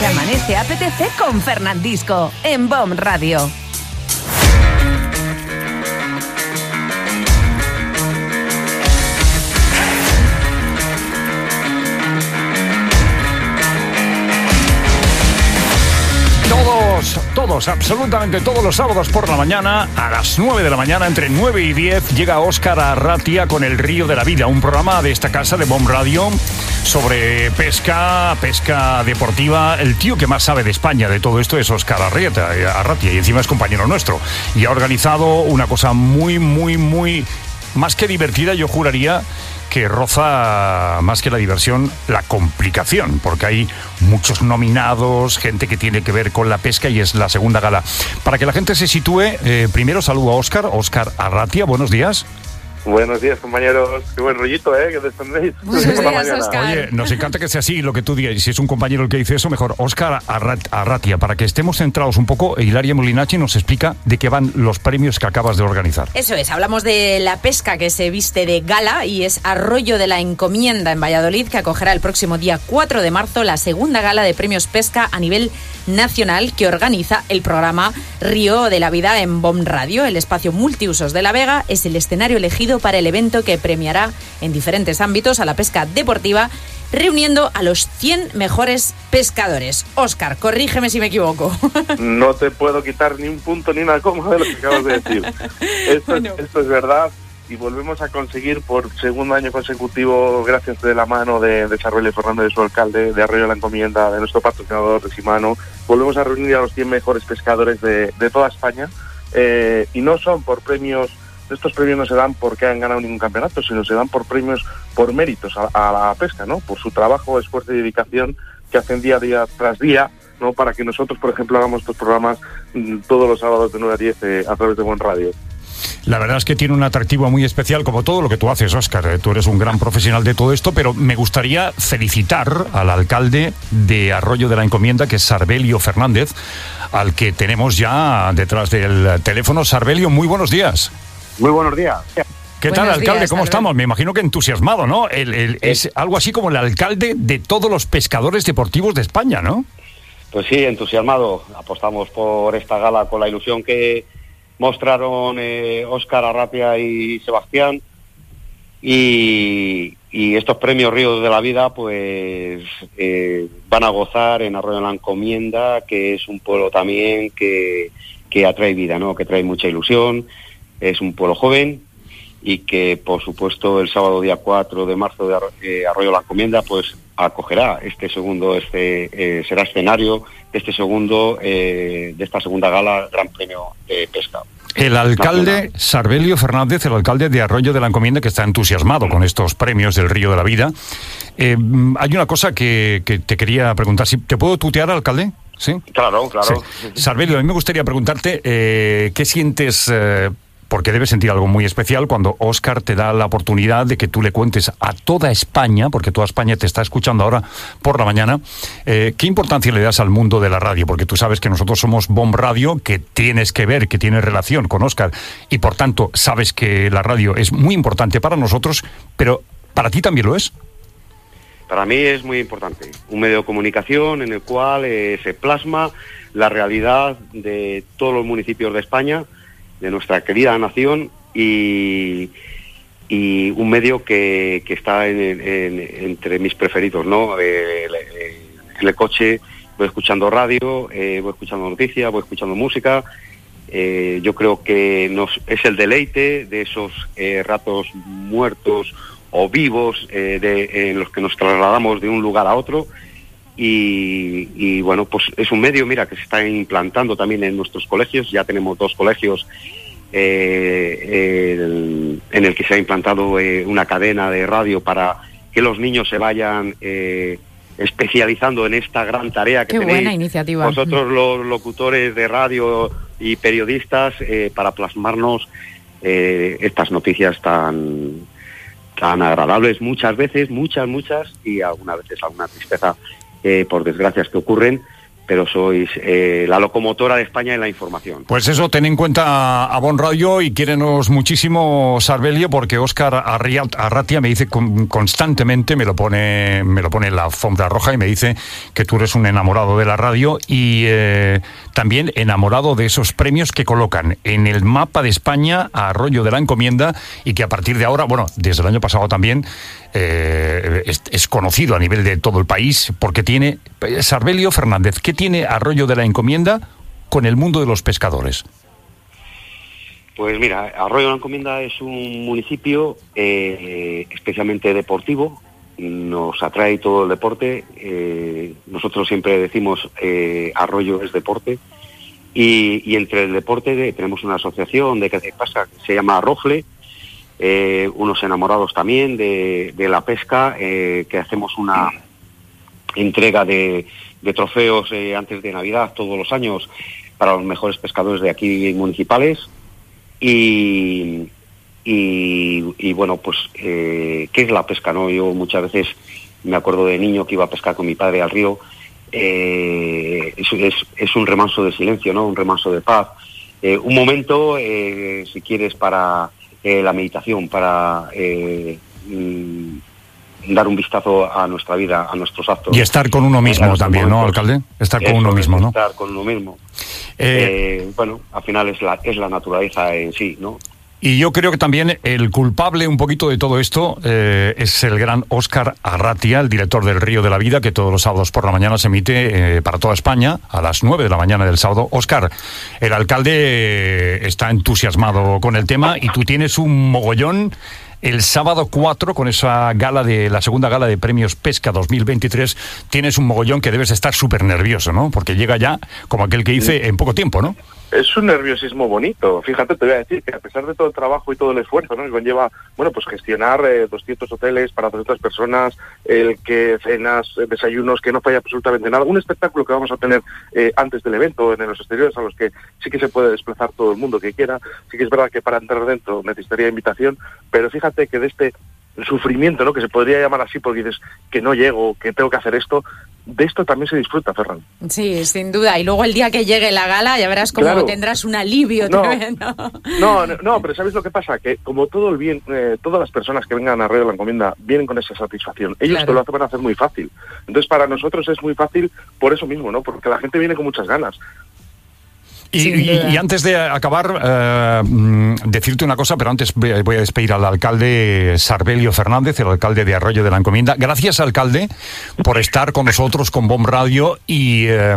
Se amanece APTC con Fernandisco en BOM Radio. Absolutamente todos los sábados por la mañana, a las 9 de la mañana, entre 9 y 10, llega Óscar Arratia con El Río de la Vida, un programa de esta casa de Bomb Radio sobre pesca, pesca deportiva. El tío que más sabe de España de todo esto es Óscar Arratia y encima es compañero nuestro. Y ha organizado una cosa muy, muy, muy, más que divertida, yo juraría que roza más que la diversión la complicación, porque hay muchos nominados, gente que tiene que ver con la pesca y es la segunda gala. Para que la gente se sitúe, eh, primero saludo a Óscar, Óscar Arratia, buenos días. Buenos días, compañeros. Qué buen rollito, ¿eh? Que descendéis. Oye, nos encanta que sea así lo que tú digas. Y si es un compañero el que dice eso, mejor. Óscar Arratia, para que estemos centrados un poco, Hilaria Molinachi nos explica de qué van los premios que acabas de organizar. Eso es, hablamos de la pesca que se viste de gala y es Arroyo de la Encomienda en Valladolid, que acogerá el próximo día 4 de marzo la segunda gala de premios pesca a nivel nacional que organiza el programa Río de la Vida en BOM Radio. El espacio multiusos de La Vega es el escenario elegido para el evento que premiará en diferentes ámbitos a la pesca deportiva, reuniendo a los 100 mejores pescadores. Oscar, corrígeme si me equivoco. No te puedo quitar ni un punto ni una coma de lo que acabas de decir. Esto, esto es verdad y volvemos a conseguir por segundo año consecutivo, gracias de la mano de, de Charbel Fernández, de su alcalde, de Arroyo de la Encomienda, de nuestro patrocinador de Simano, volvemos a reunir a los 100 mejores pescadores de, toda España eh, y no son por premios estos premios no se dan porque han ganado ningún campeonato, sino se dan por premios por méritos a, la pesca, ¿no? Por su trabajo, esfuerzo y dedicación que hacen día a día tras día, ¿no? Para que nosotros, por ejemplo, hagamos estos programas mm, todos los sábados de 9 a 10 eh, a través de Buen Radio. La verdad es que tiene un atractivo muy especial, como todo lo que tú haces, Óscar. Eh, tú eres un gran profesional de todo esto, pero me gustaría felicitar al alcalde de Arroyo de la Encomienda, que es Sarbelio Fernández, al que tenemos ya detrás del teléfono. Sarbelio, muy buenos días. Muy buenos días. ¿Qué tal, alcalde? ¿Cómo estamos? Me imagino que entusiasmado, ¿no? es algo así como el alcalde de todos los pescadores deportivos de España, ¿no? Pues sí, entusiasmado. Apostamos por esta gala con la ilusión que mostraron eh, Óscar Arrapia y Sebastián. Y, estos premios Ríos de la Vida, pues eh, van a gozar en Arroyo de la Encomienda, que es un pueblo también que, que atrae vida, ¿no? Que trae mucha ilusión es un pueblo joven y que, por supuesto, el sábado día 4 de marzo de eh, Arroyo La Encomienda, pues acogerá este segundo, este eh, será escenario de este segundo, eh, de esta segunda gala Gran Premio de Pesca. El alcalde Sarbelio Fernández, el alcalde de Arroyo de la Encomienda, que está entusiasmado con estos premios del Río de la Vida. hay una cosa que, te quería preguntar. ¿Te puedo tutear, alcalde? ¿Sí? Claro, claro. Sarbelio, a mí me gustaría preguntarte qué sientes porque debes sentir algo muy especial cuando Oscar te da la oportunidad de que tú le cuentes a toda España, porque toda España te está escuchando ahora por la mañana, eh, ¿qué importancia le das al mundo de la radio? Porque tú sabes que nosotros somos Bomb Radio, que tienes que ver, que tiene relación con Oscar, y por tanto sabes que la radio es muy importante para nosotros, pero ¿para ti también lo es? Para mí es muy importante. Un medio de comunicación en el cual eh, se plasma la realidad de todos los municipios de España, de nuestra querida nación y, y un medio que, que está entre mis preferidos, ¿no? Eh, en el coche voy escuchando radio, eh, voy escuchando noticias, voy escuchando música. Eh, yo creo que nos, es el deleite de esos ratos muertos o vivos de, en los que nos trasladamos de un lugar a otro. Y, y, bueno, pues es un medio, mira, que se está implantando también en nuestros colegios. Ya tenemos dos colegios eh, en el que se ha implantado eh, una cadena de radio para que los niños se vayan eh, especializando en esta gran tarea que Qué buena iniciativa. vosotros los locutores de radio y periodistas para plasmarnos estas noticias tan tan agradables muchas veces, muchas, muchas, y algunas veces alguna tristeza por desgracias que ocurren, pero sois eh, la locomotora de España en la información. Pues eso, ten en cuenta a Bon Radio y quiérenos muchísimo, Sarbelio, porque Óscar Arratia me dice constantemente, me lo pone me lo pone en la alfombra roja y me dice que tú eres un enamorado de la radio y eh, también enamorado de esos premios que colocan en el mapa de España a Arroyo de la Encomienda y que a partir de ahora, bueno, desde el año pasado también, eh, es, conocido a nivel de todo el país porque tiene, Sarbelio Fernández, ¿qué tiene Arroyo de la Encomienda con el mundo de los pescadores? Pues mira, Arroyo de la Encomienda es un municipio eh, especialmente deportivo, nos atrae todo el deporte, eh, nosotros siempre decimos Arroyo es deporte, y, entre el deporte tenemos una asociación de que pasa que se llama Rofle, eh, unos enamorados también de, la pesca, eh, que hacemos una entrega de, trofeos eh, antes de Navidad todos los años para los mejores pescadores de aquí municipales. Y, y, bueno, pues, ¿qué es la pesca? no Yo muchas veces me acuerdo de niño que iba a pescar con mi padre al río. es, es, un remanso de silencio, ¿no? Un remanso de paz. un momento, si quieres, para eh, la meditación, para eh, mm, dar un vistazo a nuestra vida, a nuestros actos. Y estar con uno mismo también, ¿no, alcalde? Estar con uno mismo, ¿no? Estar con uno mismo. Eh, bueno, al final es la, es la naturaleza en sí, ¿no? Y yo creo que también el culpable un poquito de todo esto eh, es el gran Óscar Arratia, el director del Río de la Vida, que todos los sábados por la mañana se emite eh, para toda España a las 9 de la mañana del sábado. Óscar, el alcalde eh, está entusiasmado con el tema y tú tienes un mogollón el sábado 4 con esa gala de la segunda gala de premios Pesca 2023 tienes un mogollón que debes estar súper nervioso, ¿no? Porque llega ya como aquel que hice en poco tiempo, ¿no? Es un nerviosismo bonito. Fíjate, te voy a decir que a pesar de todo el trabajo y todo el esfuerzo ¿no? que conlleva, bueno, pues gestionar 200 eh, hoteles para 200 personas, el que cenas, eh, desayunos, que no falla absolutamente nada, un espectáculo que vamos a tener eh, antes del evento en los exteriores a los que sí que se puede desplazar todo el mundo que quiera. Sí que es verdad que para entrar dentro necesitaría invitación, pero fíjate que de este sufrimiento, ¿no? Que se podría llamar así porque dices que no llego, que tengo que hacer esto, de esto también se disfruta, Ferran. Sí, sin duda. Y luego el día que llegue la gala ya verás cómo tendrás un alivio no, ¿no? no, pero ¿sabes lo que pasa? Que como todo el bien, eh, todas las personas que vengan a de la Encomienda vienen con esa satisfacción. Ellos te lo hacen hacer muy fácil. Entonces para nosotros es muy fácil por eso mismo, ¿no? Porque la gente viene con muchas ganas. Y, antes de acabar, eh, mm, decirte una cosa, pero antes voy a despedir al alcalde Sarbelio Fernández, el alcalde de Arroyo de la Encomienda. Gracias, alcalde, por estar con nosotros con Bomb Radio y eh,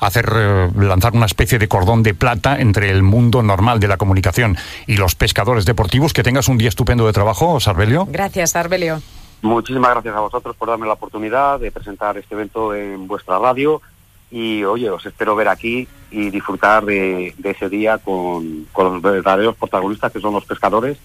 hacer eh, lanzar una especie de cordón de plata entre el mundo normal de la comunicación y los pescadores deportivos. Que tengas un día estupendo de trabajo, Sarbelio. Gracias, Sarbelio. Muchísimas gracias a vosotros por darme la oportunidad de presentar este evento en vuestra radio y oye, os espero ver aquí y disfrutar de, ese día con, con, los verdaderos protagonistas que son los pescadores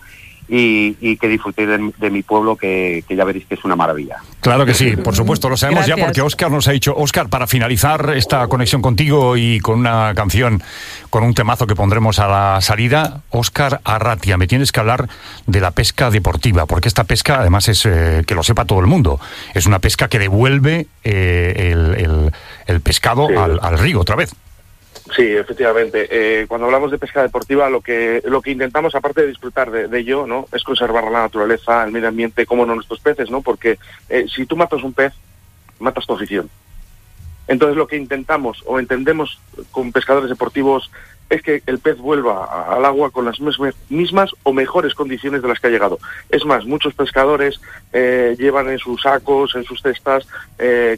y, que disfrutéis de, mi pueblo, que, ya veréis que es una maravilla. Claro que sí, por supuesto, lo sabemos ya porque Oscar nos ha dicho, Oscar, para finalizar esta conexión contigo y con una canción, con un temazo que pondremos a la salida, Oscar Arratia, me tienes que hablar de la pesca deportiva, porque esta pesca además es, eh, que lo sepa todo el mundo, es una pesca que devuelve eh, el, pescado al, al río otra vez. Sí, efectivamente. Eh, cuando hablamos de pesca deportiva, lo que lo que intentamos, aparte de disfrutar de, ello, no, es conservar la naturaleza, el medio ambiente, como no nuestros peces, no, porque eh, si tú matas un pez, matas tu afición. Entonces, lo que intentamos o entendemos con pescadores deportivos es que el pez vuelva al agua con las mismas o mejores condiciones de las que ha llegado. Es más, muchos pescadores eh, llevan en sus sacos, en sus cestas,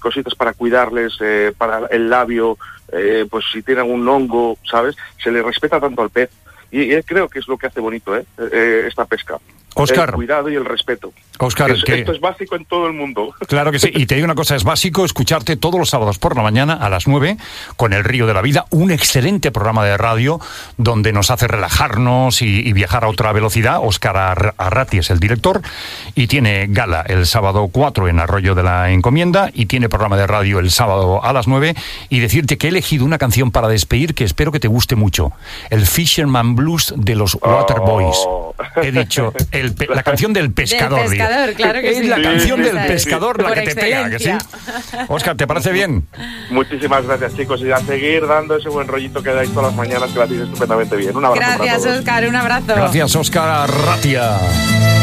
cositas para cuidarles, para el labio, eh, pues si tienen un hongo, ¿sabes? Se le respeta tanto al pez. Y, creo que es lo que hace bonito ¿eh? eh esta pesca. Oscar. El cuidado y el respeto. Oscar, esto es básico en todo el mundo. Claro que sí. Y te digo una cosa, es básico escucharte todos los sábados por la mañana a las 9 con El Río de la Vida, un excelente programa de radio donde nos hace relajarnos y, viajar a otra velocidad. Oscar Arrati es el director y tiene gala el sábado 4 en Arroyo de la Encomienda y tiene programa de radio el sábado a las 9 y decirte que he elegido una canción para despedir que espero que te guste mucho. El Fisherman Blues de los Waterboys. Oh. He dicho el pe- la canción del pescador. Del digo. pescador, claro que es sí. la Sí, canción sí, del sí, pescador sí. la Por que te pega, ¿que sí? Oscar, ¿te parece bien? Muchísimas gracias, chicos. Y a seguir dando ese buen rollito que dais todas las mañanas, que lo hacéis estupendamente bien. Un abrazo para Gracias, todos. Oscar. Un abrazo. Gracias, Oscar Arratia.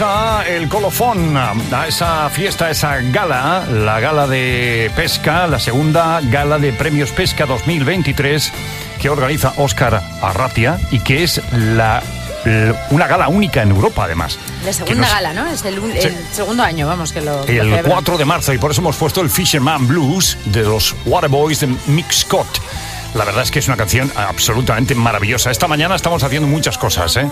Maravillosa, el colofón, a esa fiesta, esa gala, la gala de pesca, la segunda gala de premios pesca 2023 que organiza Óscar Arratia y que es la, una gala única en Europa además. La segunda nos- gala, ¿no? Es el, un- Sí. el segundo año, vamos, que lo. lo El celebran. 4 de marzo y por eso hemos puesto el Fisherman Blues de los Waterboys de Mick Scott. La verdad es que es una canción absolutamente maravillosa. Esta mañana estamos haciendo muchas cosas, ¿eh?